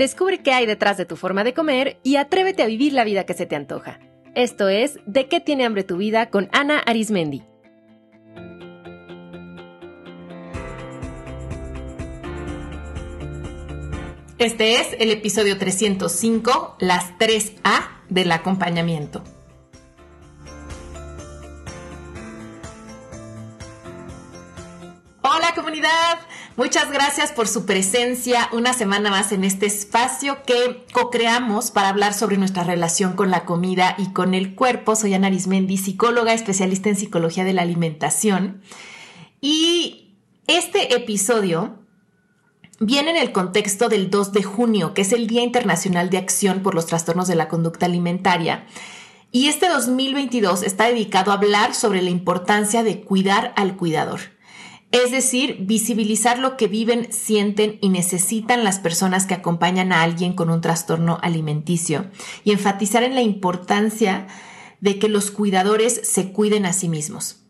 Descubre qué hay detrás de tu forma de comer y atrévete a vivir la vida que se te antoja. Esto es De qué tiene hambre tu vida con Ana Arismendi. Este es el episodio 305, las 3A del acompañamiento. Muchas gracias por su presencia una semana más en este espacio que co-creamos para hablar sobre nuestra relación con la comida y con el cuerpo. Soy Ana Arismendi, psicóloga especialista en psicología de la alimentación. Y este episodio viene en el contexto del 2 de junio, que es el Día Internacional de Acción por los Trastornos de la Conducta Alimentaria. Y este 2022 está dedicado a hablar sobre la importancia de cuidar al cuidador. Es decir, visibilizar lo que viven, sienten y necesitan las personas que acompañan a alguien con un trastorno alimenticio y enfatizar en la importancia de que los cuidadores se cuiden a sí mismos.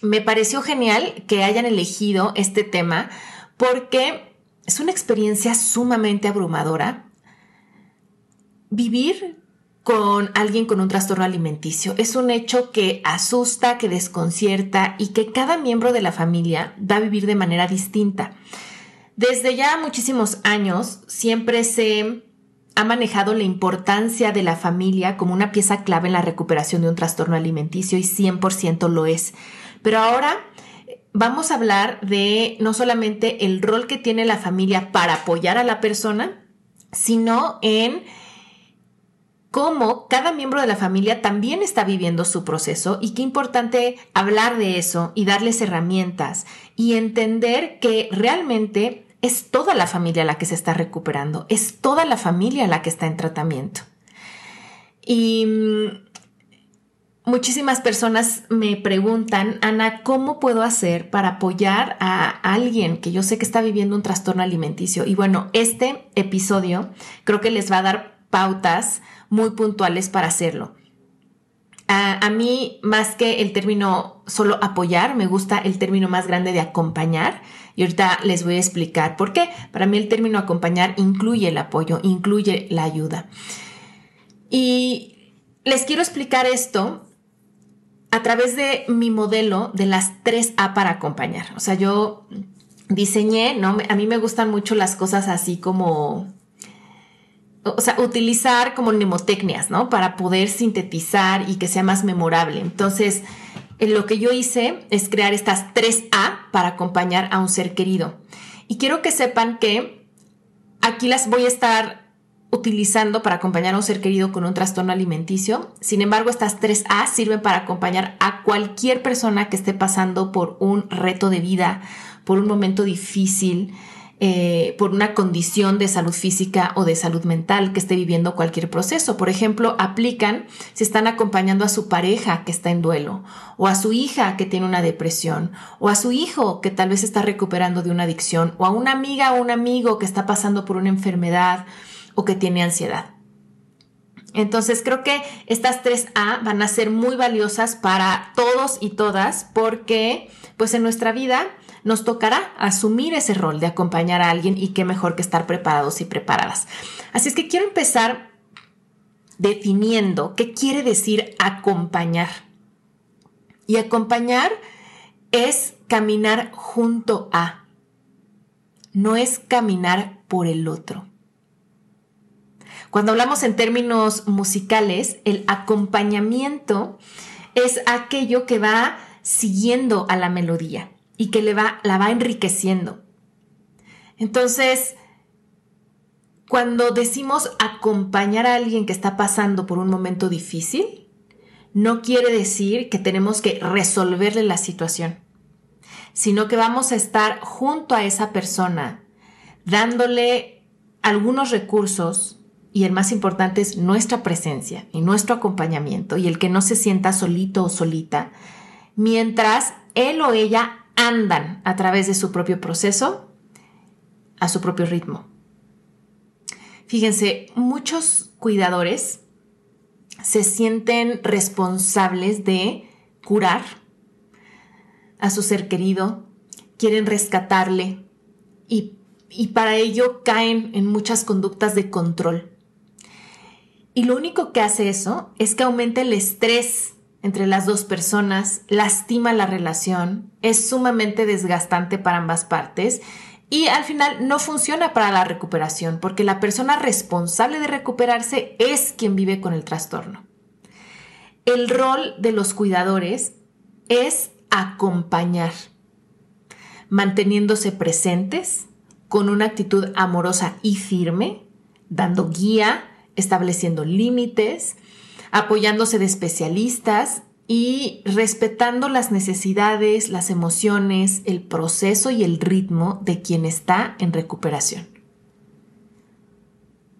Me pareció genial que hayan elegido este tema porque es una experiencia sumamente abrumadora. Vivir con alguien con un trastorno alimenticio es un hecho que asusta, que desconcierta y que cada miembro de la familia va a vivir de manera distinta. Desde ya muchísimos años siempre se ha manejado la importancia de la familia como una pieza clave en la recuperación de un trastorno alimenticio y 100% lo es. Pero ahora vamos a hablar de no solamente el rol que tiene la familia para apoyar a la persona, sino en cómo cada miembro de la familia también está viviendo su proceso y qué importante hablar de eso y darles herramientas y entender que realmente es toda la familia la que se está recuperando, es toda la familia la que está en tratamiento. Y mm, muchísimas personas me preguntan, Ana, ¿cómo puedo hacer para apoyar a alguien que yo sé que está viviendo un trastorno alimenticio? Y bueno, este episodio creo que les va a dar pautas muy puntuales para hacerlo. A, mí, más que el término solo apoyar, me gusta el término más grande de acompañar. Y ahorita les voy a explicar por qué. Para mí el término acompañar incluye el apoyo, incluye la ayuda. Y les quiero explicar esto a través de mi modelo de las tres A para acompañar. O sea, yo diseñé, ¿no? A mí me gustan mucho las cosas así como, o sea, utilizar como mnemotecnias, ¿no? Para poder sintetizar y que sea más memorable. Entonces, lo que yo hice es crear estas tres A para acompañar a un ser querido. Y quiero que sepan que aquí las voy a estar utilizando para acompañar a un ser querido con un trastorno alimenticio. Sin embargo, estas tres A sirven para acompañar a cualquier persona que esté pasando por un reto de vida, por un momento difícil, eh, por una condición de salud física o de salud mental que esté viviendo cualquier proceso. Por ejemplo, aplican si están acompañando a su pareja que está en duelo, o a su hija que tiene una depresión, o a su hijo que tal vez está recuperando de una adicción, o a una amiga o un amigo que está pasando por una enfermedad o que tiene ansiedad. Entonces creo que estas tres A van a ser muy valiosas para todos y todas porque pues en nuestra vida nos tocará asumir ese rol de acompañar a alguien y qué mejor que estar preparados y preparadas. Así es que quiero empezar definiendo qué quiere decir acompañar. Y acompañar es caminar junto a, no es caminar por el otro. Cuando hablamos en términos musicales, el acompañamiento es aquello que va siguiendo a la melodía y que le va, la va enriqueciendo. Entonces, cuando decimos acompañar a alguien que está pasando por un momento difícil, no quiere decir que tenemos que resolverle la situación, sino que vamos a estar junto a esa persona, dándole algunos recursos y el más importante es nuestra presencia y nuestro acompañamiento y el que no se sienta solito o solita, mientras él o ella andan a través de su propio proceso, a su propio ritmo. Fíjense, muchos cuidadores se sienten responsables de curar a su ser querido, quieren rescatarle y y para ello caen en muchas conductas de control. Y lo único que hace eso es que aumenta el estrés entre las dos personas, lastima la relación, es sumamente desgastante para ambas partes y al final no funciona para la recuperación porque la persona responsable de recuperarse es quien vive con el trastorno. El rol de los cuidadores es acompañar, manteniéndose presentes, con una actitud amorosa y firme, dando guía, estableciendo límites, apoyándose de especialistas y respetando las necesidades, las emociones, el proceso y el ritmo de quien está en recuperación.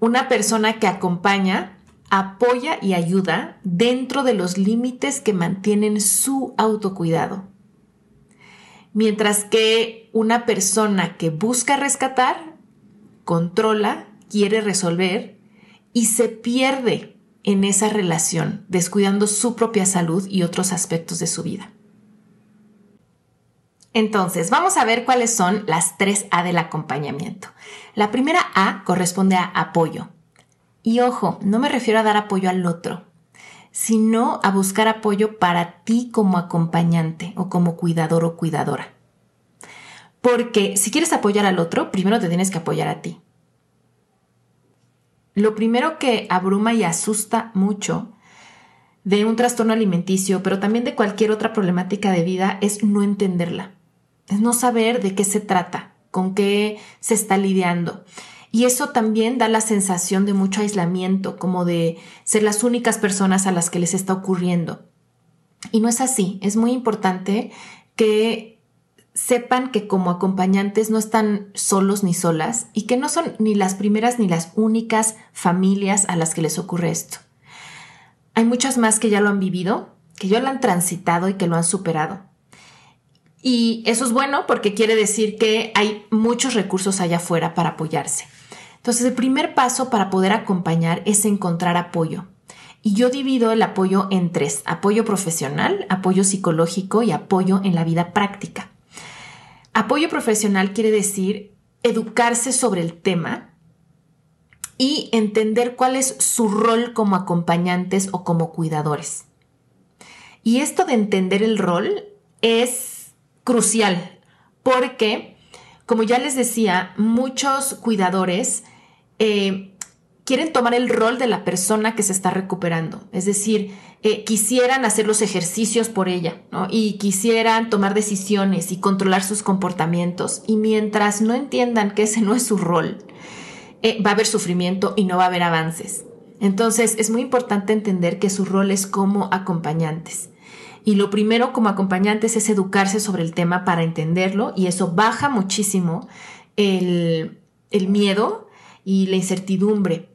Una persona que acompaña, apoya y ayuda dentro de los límites que mantienen su autocuidado. Mientras que una persona que busca rescatar, controla, quiere resolver y se pierde en esa relación, descuidando su propia salud y otros aspectos de su vida. Entonces, vamos a ver cuáles son las tres A del acompañamiento. La primera A corresponde a apoyo. Y ojo, no me refiero a dar apoyo al otro, sino a buscar apoyo para ti como acompañante o como cuidador o cuidadora. Porque si quieres apoyar al otro, primero te tienes que apoyar a ti. Lo primero que abruma y asusta mucho de un trastorno alimenticio, pero también de cualquier otra problemática de vida, es no entenderla. Es no saber de qué se trata, con qué se está lidiando. Y eso también da la sensación de mucho aislamiento, como de ser las únicas personas a las que les está ocurriendo. Y no es así. Es muy importante que sepan que como acompañantes no están solos ni solas y que no son ni las primeras ni las únicas familias a las que les ocurre esto. Hay muchas más que ya lo han vivido, que ya lo han transitado y que lo han superado. Y eso es bueno porque quiere decir que hay muchos recursos allá afuera para apoyarse. Entonces, el primer paso para poder acompañar es encontrar apoyo. Y yo divido el apoyo en tres, apoyo profesional, apoyo psicológico y apoyo en la vida práctica. Apoyo profesional quiere decir educarse sobre el tema y entender cuál es su rol como acompañantes o como cuidadores. Y esto de entender el rol es crucial porque, como ya les decía, muchos cuidadores eh, quieren tomar el rol de la persona que se está recuperando. Es decir, eh, quisieran hacer los ejercicios por ella. Y quisieran tomar decisiones y controlar sus comportamientos. Y mientras no entiendan que ese no es su rol, eh, va a haber sufrimiento y no va a haber avances. Entonces, es muy importante entender que su rol es como acompañantes. Y lo primero como acompañantes es educarse sobre el tema para entenderlo y eso baja muchísimo el miedo y la incertidumbre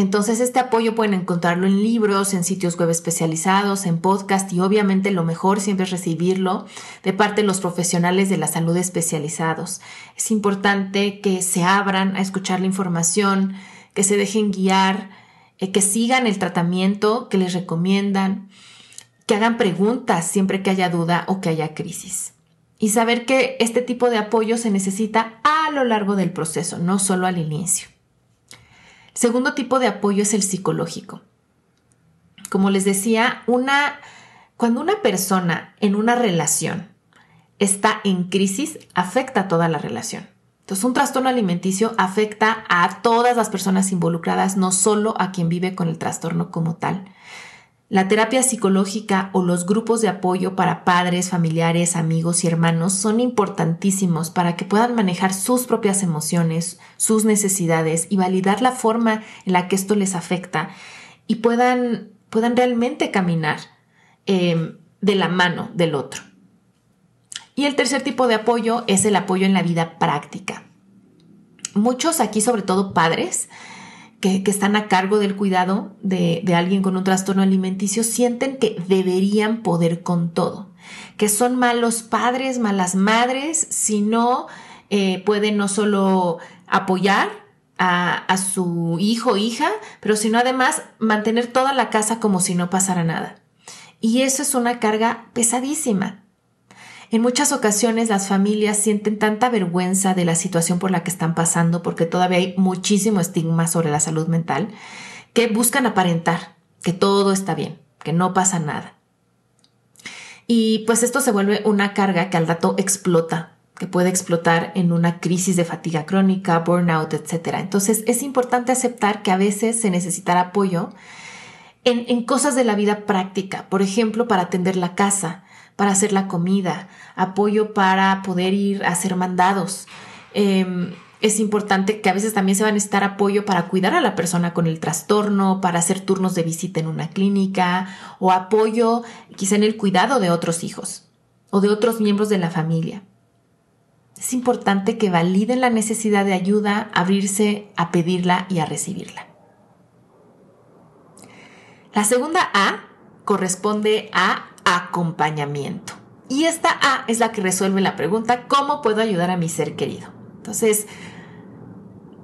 entonces este apoyo pueden encontrarlo en libros, en sitios web especializados, en podcast y obviamente lo mejor siempre es recibirlo de parte de los profesionales de la salud especializados. Es importante que se abran a escuchar la información, que se dejen guiar, eh, que sigan el tratamiento que les recomiendan, que hagan preguntas siempre que haya duda o que haya crisis. Y saber que este tipo de apoyo se necesita a lo largo del proceso, no solo al inicio. Segundo tipo de apoyo es el psicológico. Como les decía, una, cuando una persona en una relación está en crisis, afecta a toda la relación. Entonces, un trastorno alimenticio afecta a todas las personas involucradas, no solo a quien vive con el trastorno como tal. La terapia psicológica o los grupos de apoyo para padres, familiares, amigos y hermanos son importantísimos para que puedan manejar sus propias emociones, sus necesidades y validar la forma en la que esto les afecta y puedan, puedan realmente caminar eh, de la mano del otro. Y el tercer tipo de apoyo es el apoyo en la vida práctica. Muchos aquí, sobre todo padres, que, están a cargo del cuidado de, alguien con un trastorno alimenticio sienten que deberían poder con todo, que son malos padres, malas madres, si no eh, pueden no solo apoyar a, a, su hijo o hija, pero sino además mantener toda la casa como si no pasara nada. Y eso es una carga pesadísima. En muchas ocasiones las familias sienten tanta vergüenza de la situación por la que están pasando porque todavía hay muchísimo estigma sobre la salud mental que buscan aparentar que todo está bien, que no pasa nada. Y pues esto se vuelve una carga que al rato explota, que puede explotar en una crisis de fatiga crónica, burnout, etc. Entonces es importante aceptar que a veces se necesitará apoyo en, en cosas de la vida práctica, por ejemplo, para atender la casa, para hacer la comida, apoyo para poder ir a hacer mandados. Em, es importante que a veces también se va a necesitar apoyo para cuidar a la persona con el trastorno, para hacer turnos de visita en una clínica o apoyo quizá en el cuidado de otros hijos o de otros miembros de la familia. Es importante que validen la necesidad de ayuda, abrirse a pedirla y a recibirla. La segunda A corresponde a acompañamiento. Y esta A es la que resuelve la pregunta, ¿cómo puedo ayudar a mi ser querido? Entonces,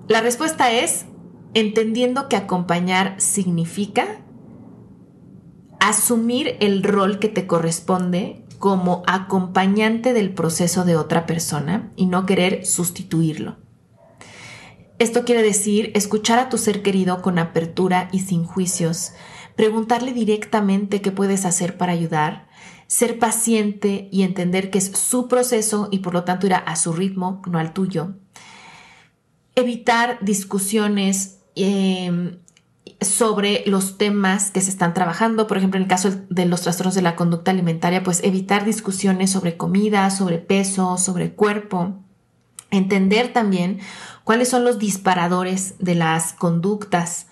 la respuesta es entendiendo que acompañar significa asumir el rol que te corresponde como acompañante del proceso de otra persona y no querer sustituirlo. Esto quiere decir escuchar a tu ser querido con apertura y sin juicios, preguntarle directamente qué puedes hacer para ayudar, ser paciente y entender que es su proceso y por lo tanto irá a su ritmo, no al tuyo. Evitar discusiones em, sobre los temas que se están trabajando, por ejemplo, en el caso de los trastornos de la conducta alimentaria, pues evitar discusiones sobre comida, sobre peso, sobre cuerpo. Entender también cuáles son los disparadores de las conductas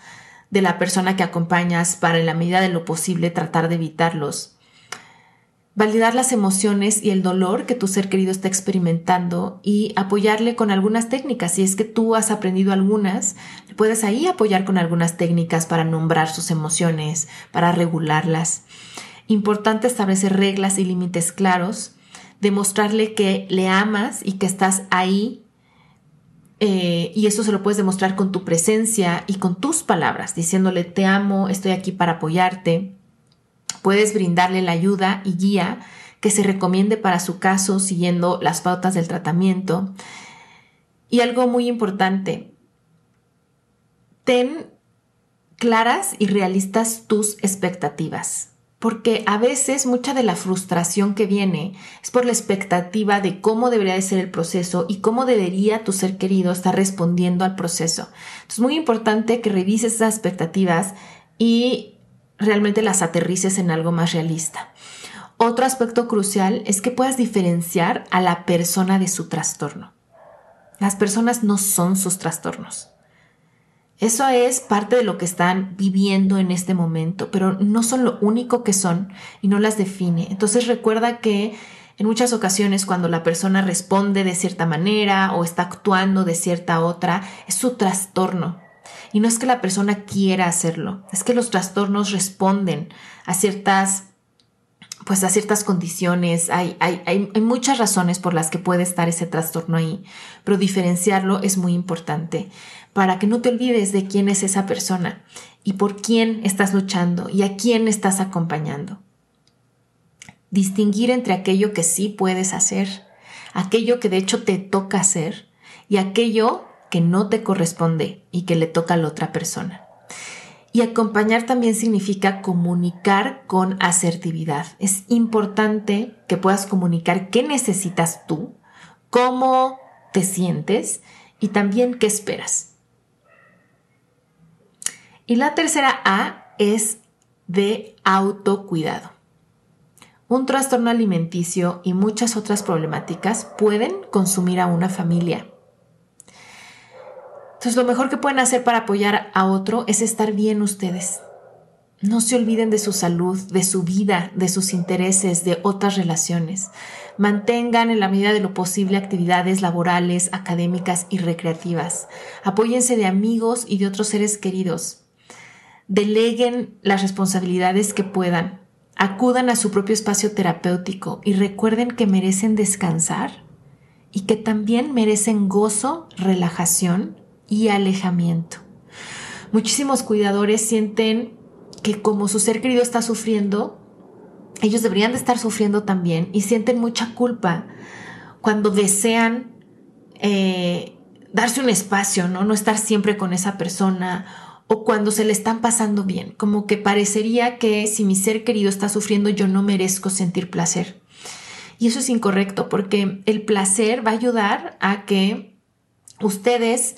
de la persona que acompañas para en la medida de lo posible tratar de evitarlos. Validar las emociones y el dolor que tu ser querido está experimentando y apoyarle con algunas técnicas. Si es que tú has aprendido algunas, puedes ahí apoyar con algunas técnicas para nombrar sus emociones, para regularlas. Importante establecer reglas y límites claros, demostrarle que le amas y que estás ahí eh, y eso se lo puedes demostrar con tu presencia y con tus palabras, diciéndole te amo, estoy aquí para apoyarte. Puedes brindarle la ayuda y guía que se recomiende para su caso siguiendo las pautas del tratamiento. Y algo muy importante, ten claras y realistas tus expectativas porque a veces mucha de la frustración que viene es por la expectativa de cómo debería de ser el proceso y cómo debería tu ser querido estar respondiendo al proceso. Es muy importante que revises esas expectativas y realmente las aterrices en algo más realista. Otro aspecto crucial es que puedas diferenciar a la persona de su trastorno. Las personas no son sus trastornos. Eso es parte de lo que están viviendo en este momento, pero no son lo único que son y no las define. Entonces recuerda que en muchas ocasiones cuando la persona responde de cierta manera o está actuando de cierta otra, es su trastorno. Y no es que la persona quiera hacerlo, es que los trastornos responden a ciertas pues a ciertas condiciones, hay, hay, hay, muchas razones por las que puede estar ese trastorno ahí, pero diferenciarlo es muy importante para que no te olvides de quién es esa persona y por quién estás luchando y a quién estás acompañando. Distinguir entre aquello que sí puedes hacer, aquello que de hecho te toca hacer y aquello que no te corresponde y que le toca a la otra persona. Y acompañar también significa comunicar con asertividad. Es importante que puedas comunicar qué necesitas tú, cómo te sientes y también qué esperas. Y la tercera A es de autocuidado. Un trastorno alimenticio y muchas otras problemáticas pueden consumir a una familia. Entonces lo mejor que pueden hacer para apoyar a otro es estar bien ustedes. No se olviden de su salud, de su vida, de sus intereses, de otras relaciones. Mantengan en la medida de lo posible actividades laborales, académicas y recreativas. Apóyense de amigos y de otros seres queridos deleguen las responsabilidades que puedan, acudan a su propio espacio terapéutico y recuerden que merecen descansar y que también merecen gozo, relajación y alejamiento. Muchísimos cuidadores sienten que como su ser querido está sufriendo, ellos deberían de estar sufriendo también y sienten mucha culpa cuando desean eh, darse un espacio, ¿no? No estar siempre con esa persona o cuando se le están pasando bien, como que parecería que si mi ser querido está sufriendo yo no merezco sentir placer. Y eso es incorrecto porque el placer va a ayudar a que ustedes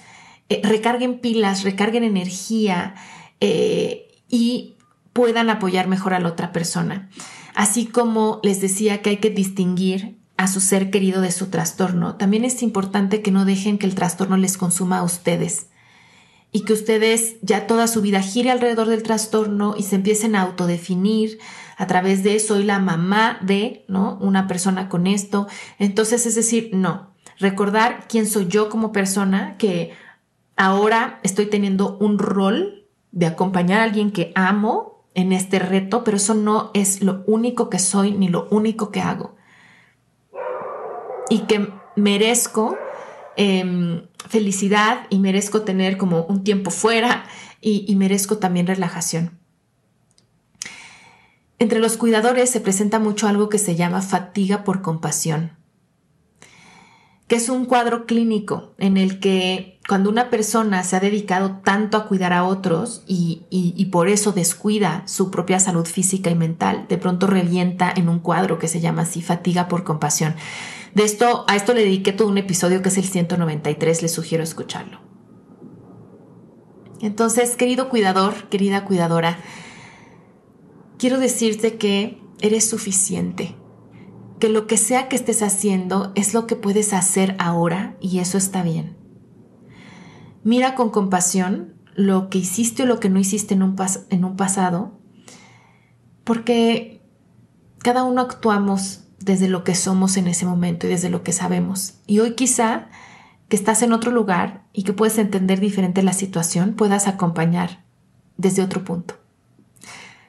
eh, recarguen pilas, recarguen energía eh, y puedan apoyar mejor a la otra persona. Así como les decía que hay que distinguir a su ser querido de su trastorno, también es importante que no dejen que el trastorno les consuma a ustedes y que ustedes ya toda su vida gire alrededor del trastorno y se empiecen a autodefinir a través de soy la mamá de, ¿no? Una persona con esto. Entonces, es decir, no, recordar quién soy yo como persona, que ahora estoy teniendo un rol de acompañar a alguien que amo en este reto, pero eso no es lo único que soy ni lo único que hago. Y que merezco Em, felicidad y merezco tener como un tiempo fuera y, y merezco también relajación. Entre los cuidadores se presenta mucho algo que se llama fatiga por compasión, que es un cuadro clínico en el que cuando una persona se ha dedicado tanto a cuidar a otros y, y, por eso descuida su propia salud física y mental, de pronto revienta en un cuadro que se llama así fatiga por compasión. De esto, a esto le dediqué todo un episodio que es el 193, les sugiero escucharlo. Entonces, querido cuidador, querida cuidadora, quiero decirte que eres suficiente, que lo que sea que estés haciendo es lo que puedes hacer ahora y eso está bien. Mira con compasión lo que hiciste o lo que no hiciste en un, en un pasado, porque cada uno actuamos desde lo que somos en ese momento y desde lo que sabemos. Y hoy quizá que estás en otro lugar y que puedes entender diferente la situación, puedas acompañar desde otro punto.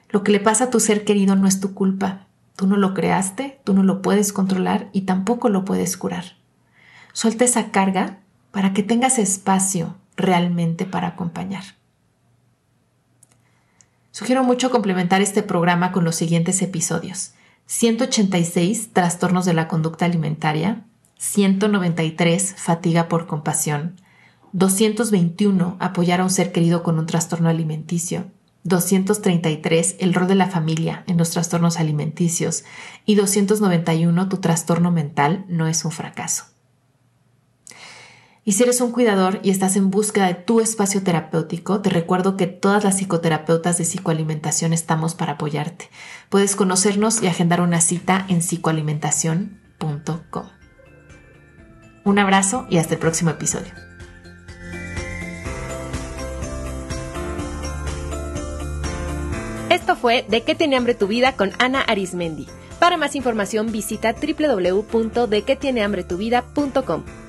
Lo que le pasa a tu ser querido no es tu culpa. Tú no lo creaste, tú no lo puedes controlar y tampoco lo puedes curar. Suelta esa carga para que tengas espacio realmente para acompañar. Sugiero mucho complementar este programa con los siguientes episodios. 186 trastornos de la conducta alimentaria, 193 fatiga por compasión, 221 apoyar a un ser querido con un trastorno alimenticio, 233 el rol de la familia en los trastornos alimenticios y 291 tu trastorno mental no es un fracaso. Y si eres un cuidador y estás en búsqueda de tu espacio terapéutico, te recuerdo que todas las psicoterapeutas de psicoalimentación estamos para apoyarte. Puedes conocernos y agendar una cita en psicoalimentación.com. Un abrazo y hasta el próximo episodio. Esto fue De qué tiene hambre tu vida con Ana Arismendi. Para más información visita www.dequetienehambretuvida.com.